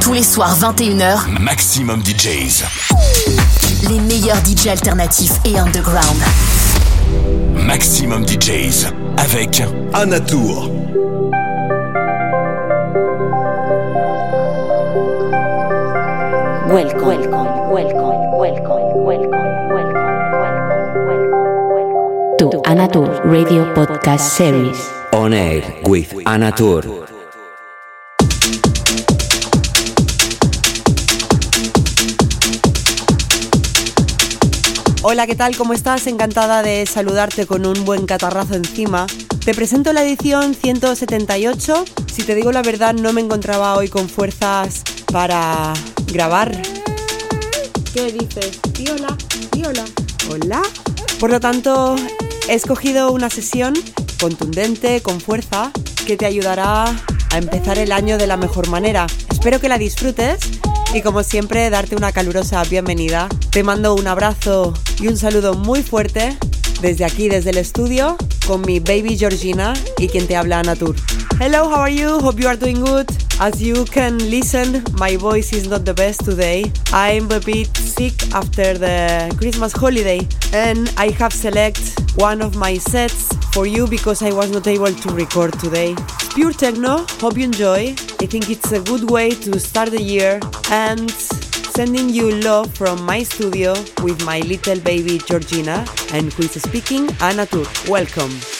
Tous les soirs 21h, Maximum DJs. Les meilleurs DJs alternatifs et underground. Maximum DJs avec Anatour. Welcome, welcome, welcome, welcome, welcome, welcome, welcome, welcome, to Anatur Radio Podcast Series. On air with Anatur. Hola, ¿qué tal? ¿Cómo estás? Encantada de saludarte con un buen catarrazo encima. Te presento la edición 178. Si te digo la verdad, no me encontraba hoy con fuerzas para grabar. ¿Qué dices? Viola, viola. Hola. Por lo tanto, he escogido una sesión contundente, con fuerza, que te ayudará a empezar el año de la mejor manera. Espero que la disfrutes y como siempre darte una calurosa bienvenida. Te mando un abrazo y un saludo muy fuerte desde aquí, desde el estudio, con mi baby Georgina y quien te habla Anna Tur. Hello, how are you? Hope you are doing good. As you can listen, my voice is not the best today. I'm a bit sick after the Christmas holiday and I have select one of my sets for you because I was not able to record today. It's pure techno, hope you enjoy. I think it's a good way to start the year and sending you love from my studio with my little baby Georgina and who is speaking Anna Tur. Welcome.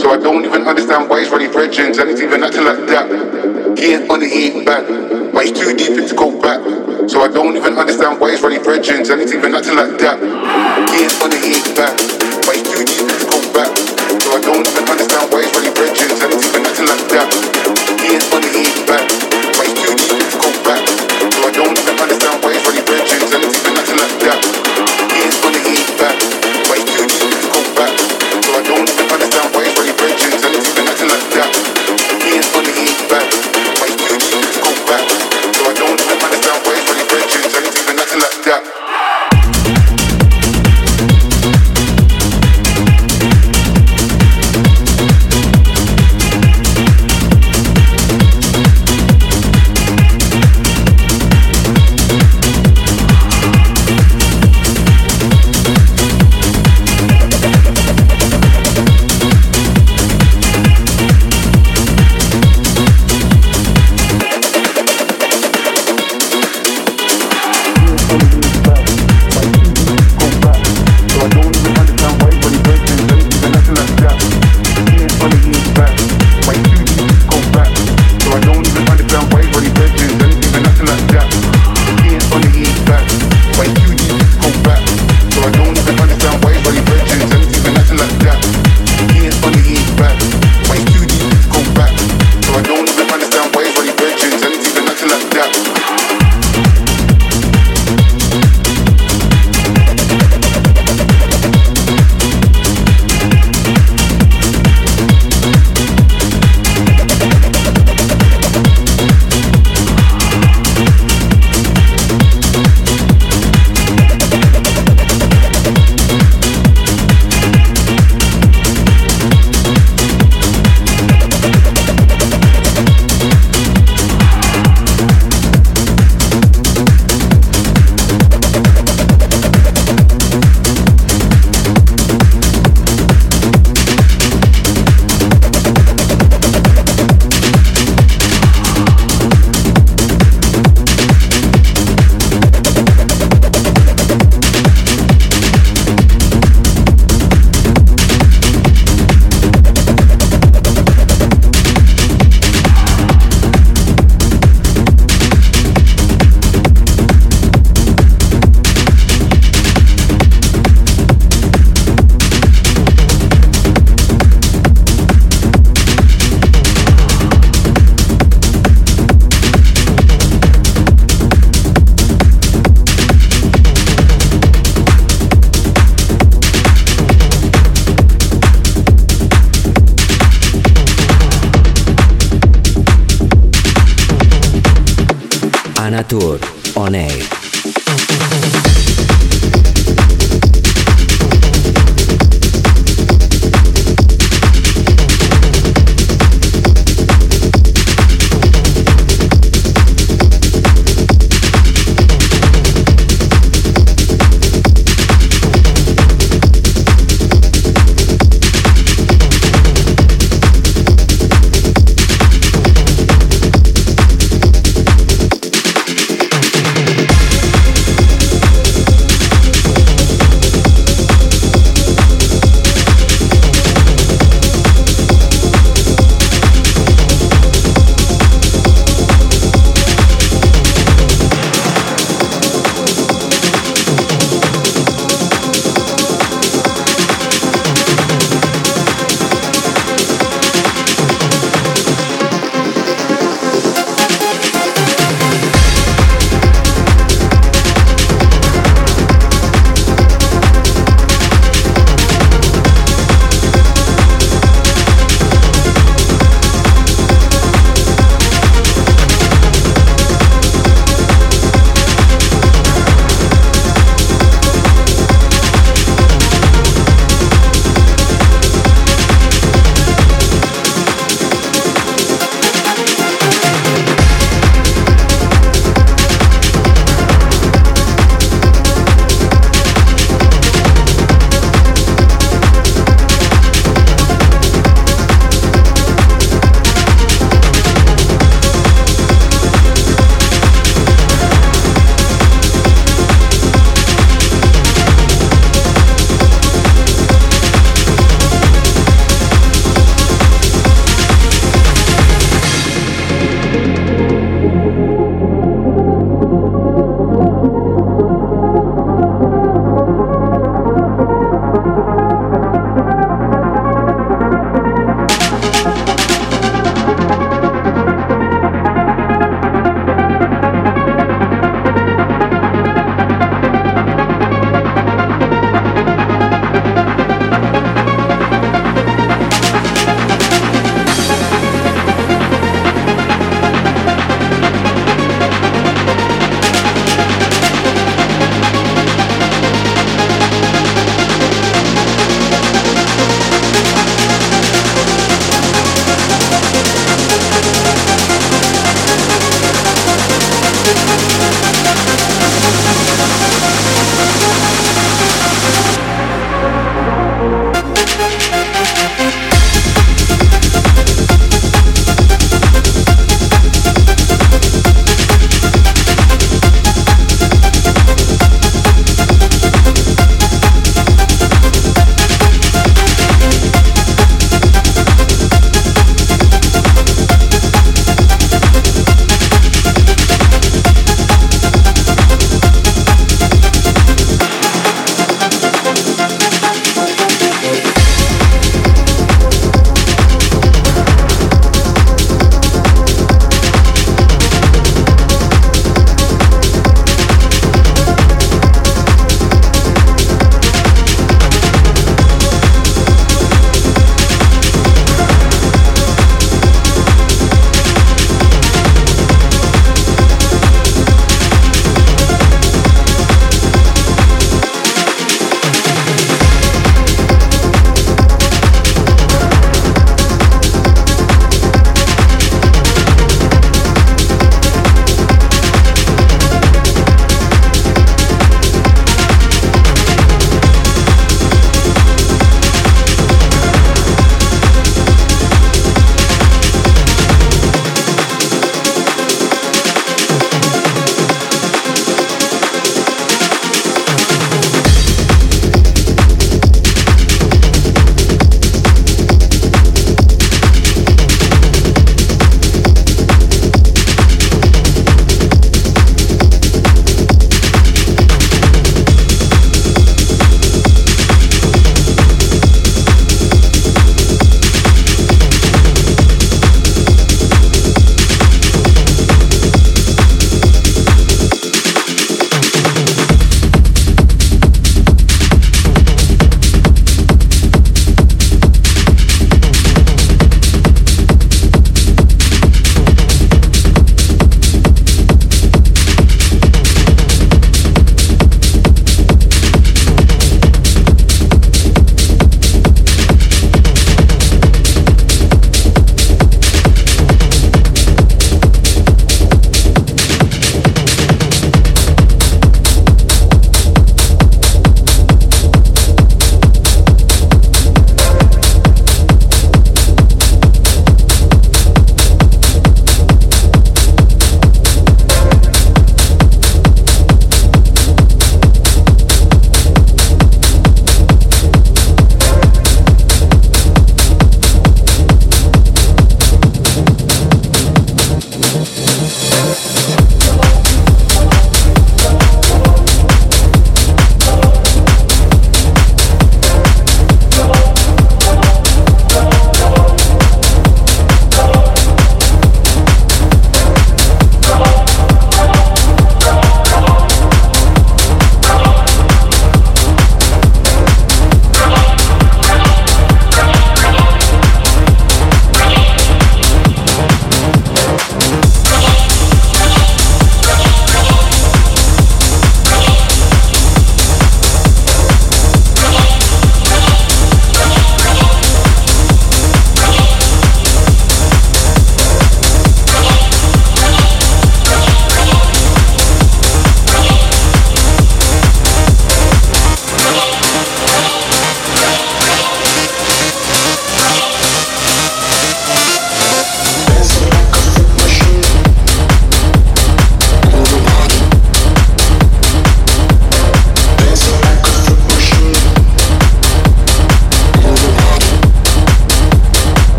So I don't even understand why he's running dredgings and he's even acting like that. He ain't on the he ain't back. But he's too deep in to go back. So I don't even understand why he's running dredgings and he's even acting like that. He ain't on the he ain't back. But he's too deep in to go back. So I don't even understand why he's running dredgings and he's even acting like that.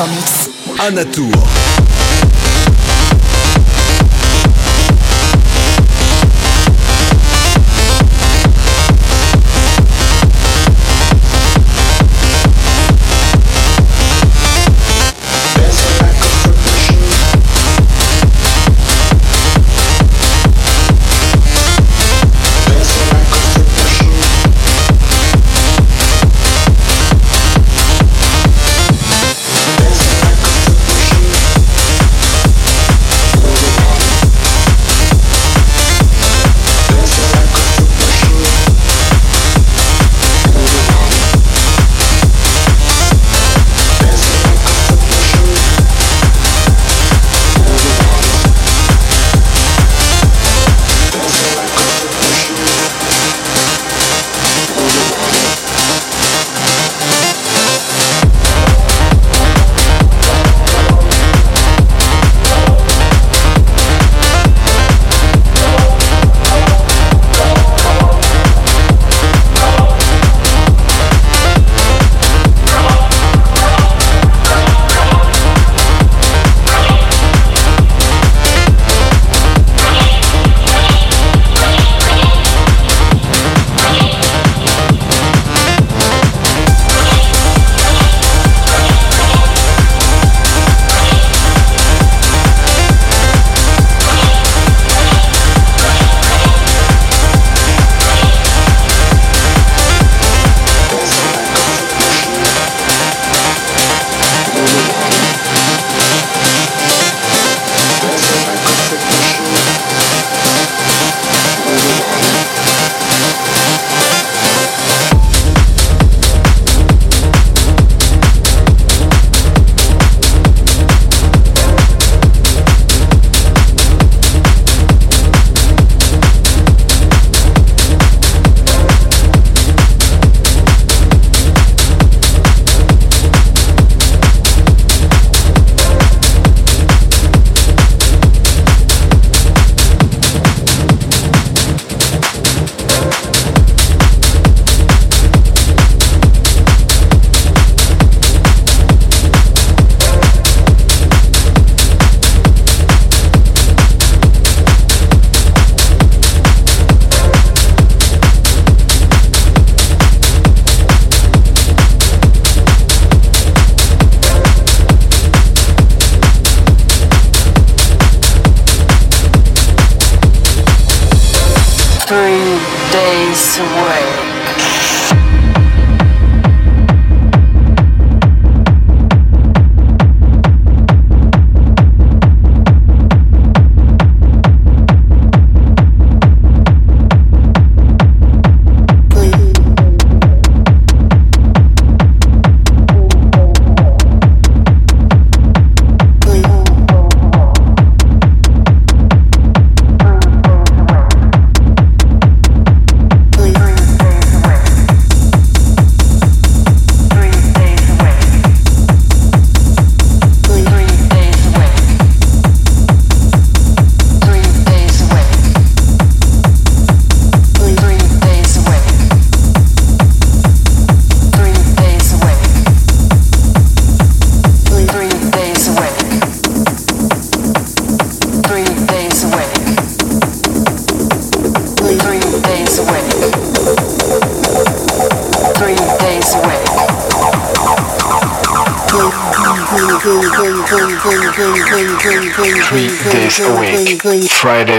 En mix. Anatour.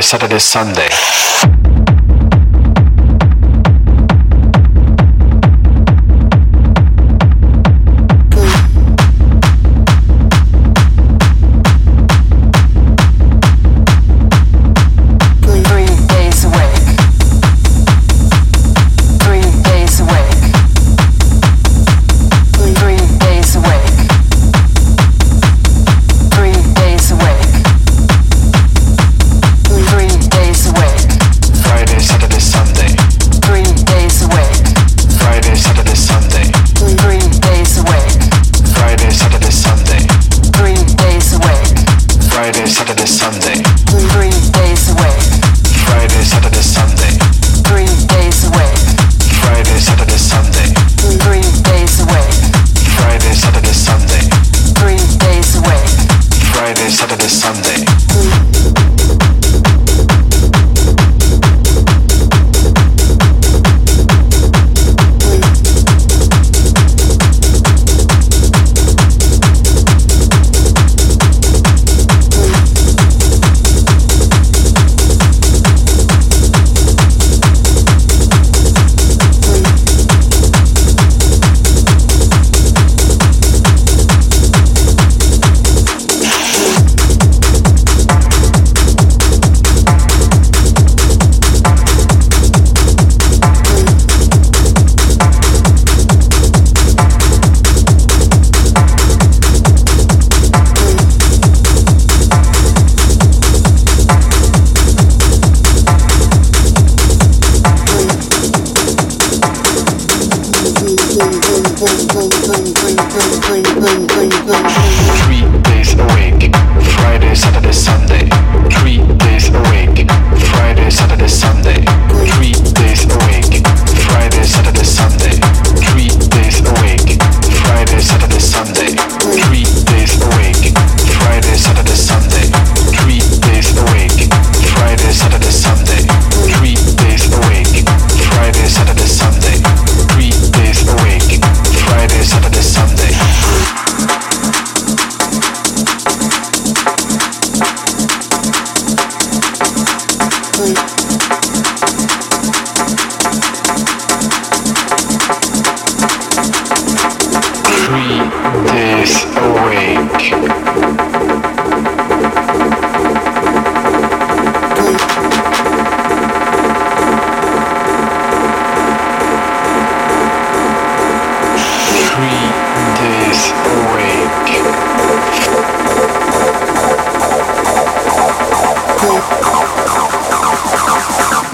Saturday, Sunday.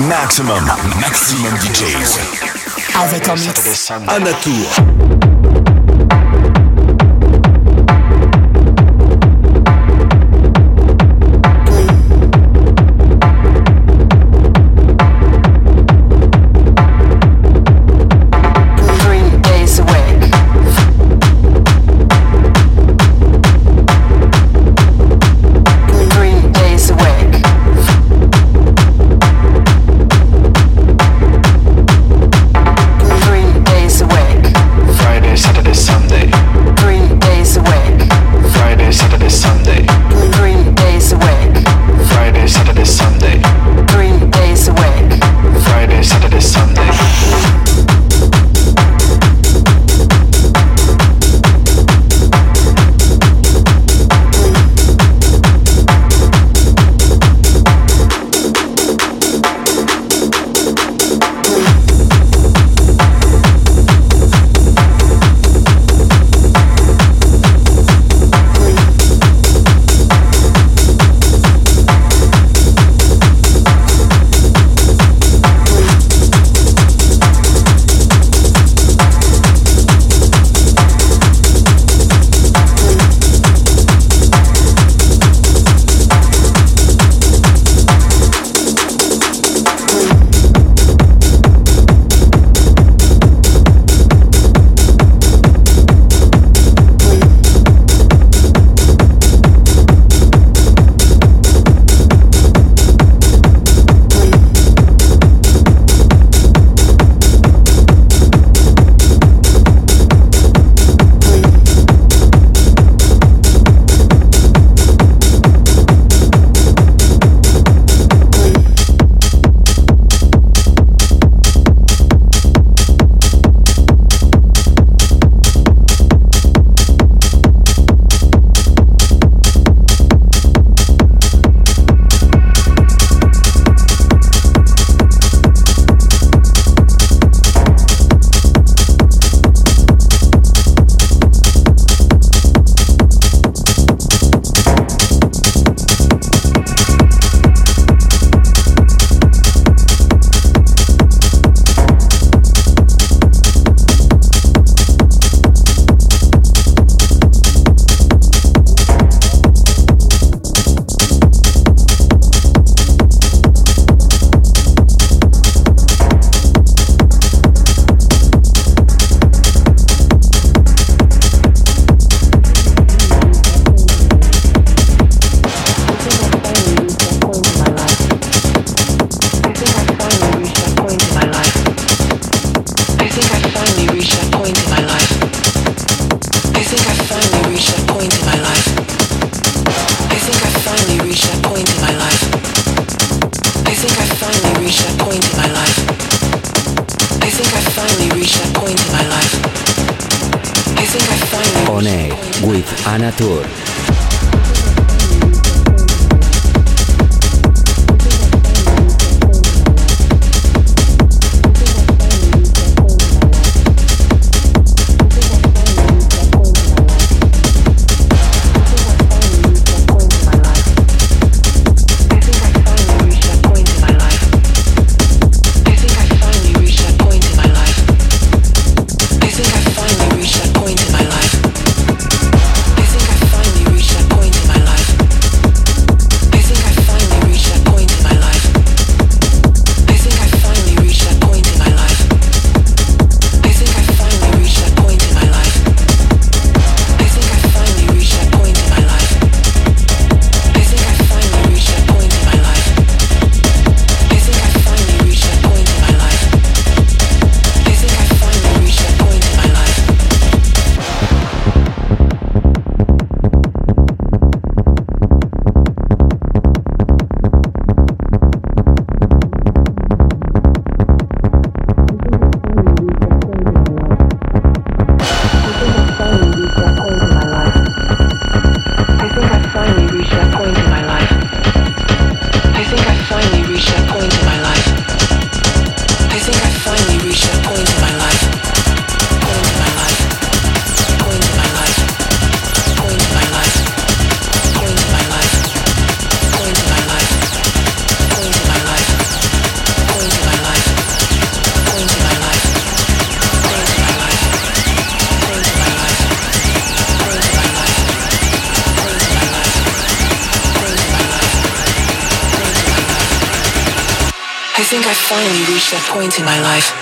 Maximum, maximum DJs. Avec en mix. Anatour. Point in my life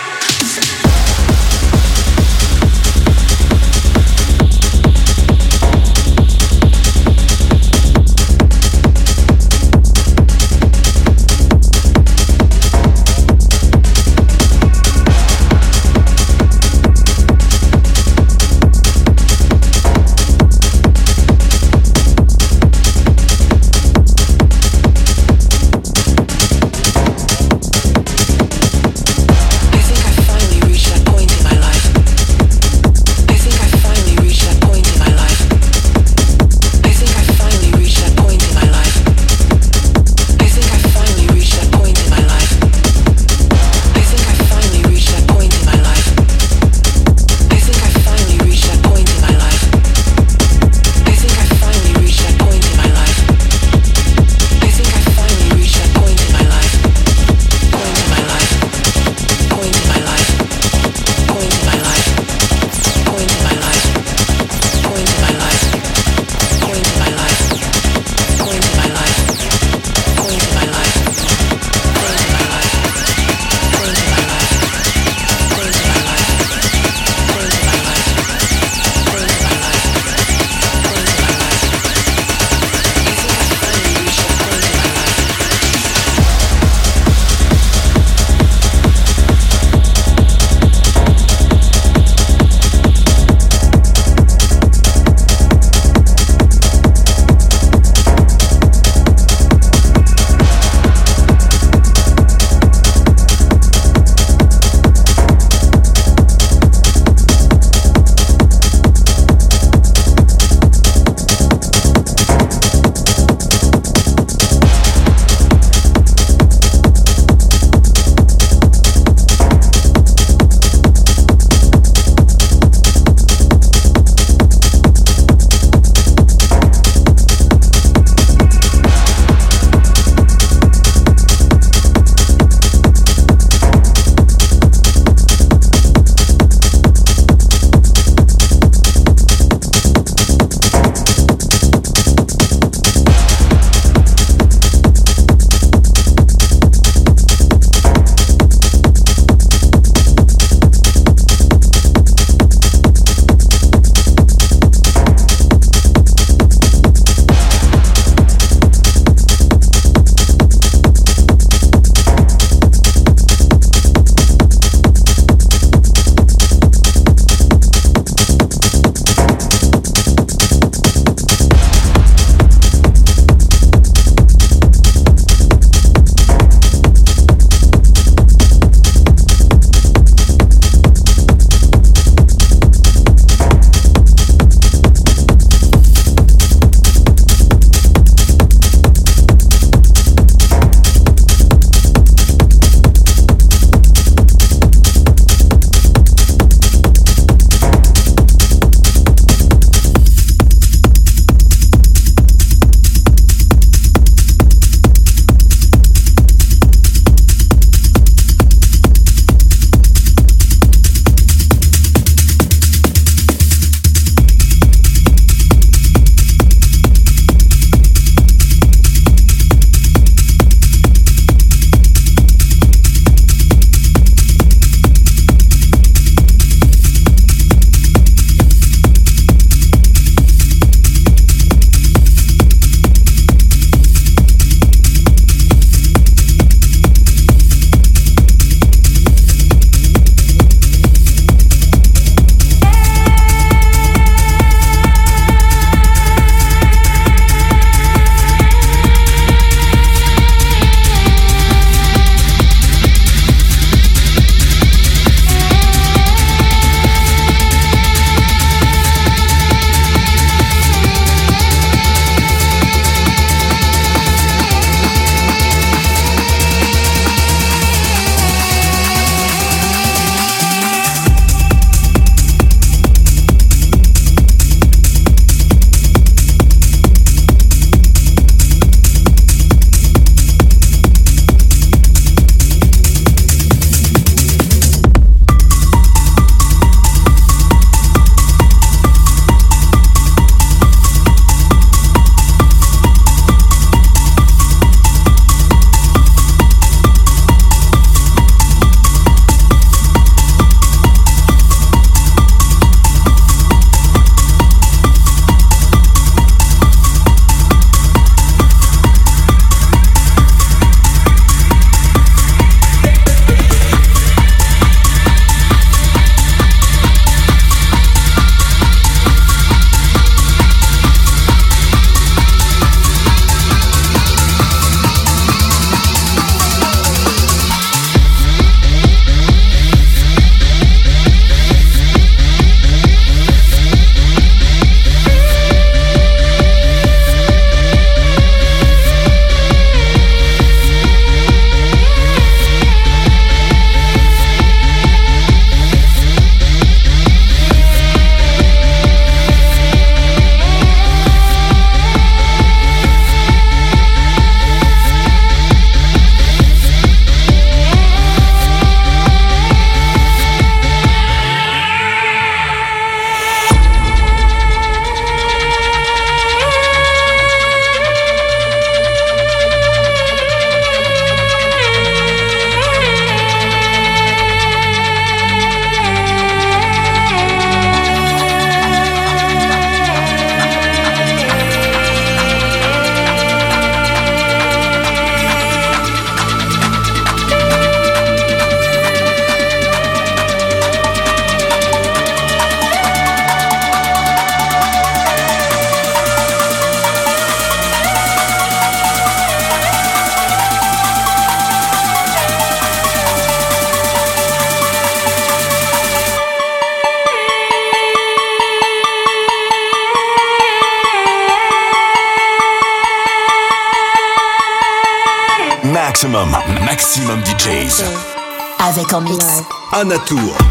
Avec en mix. Anatour.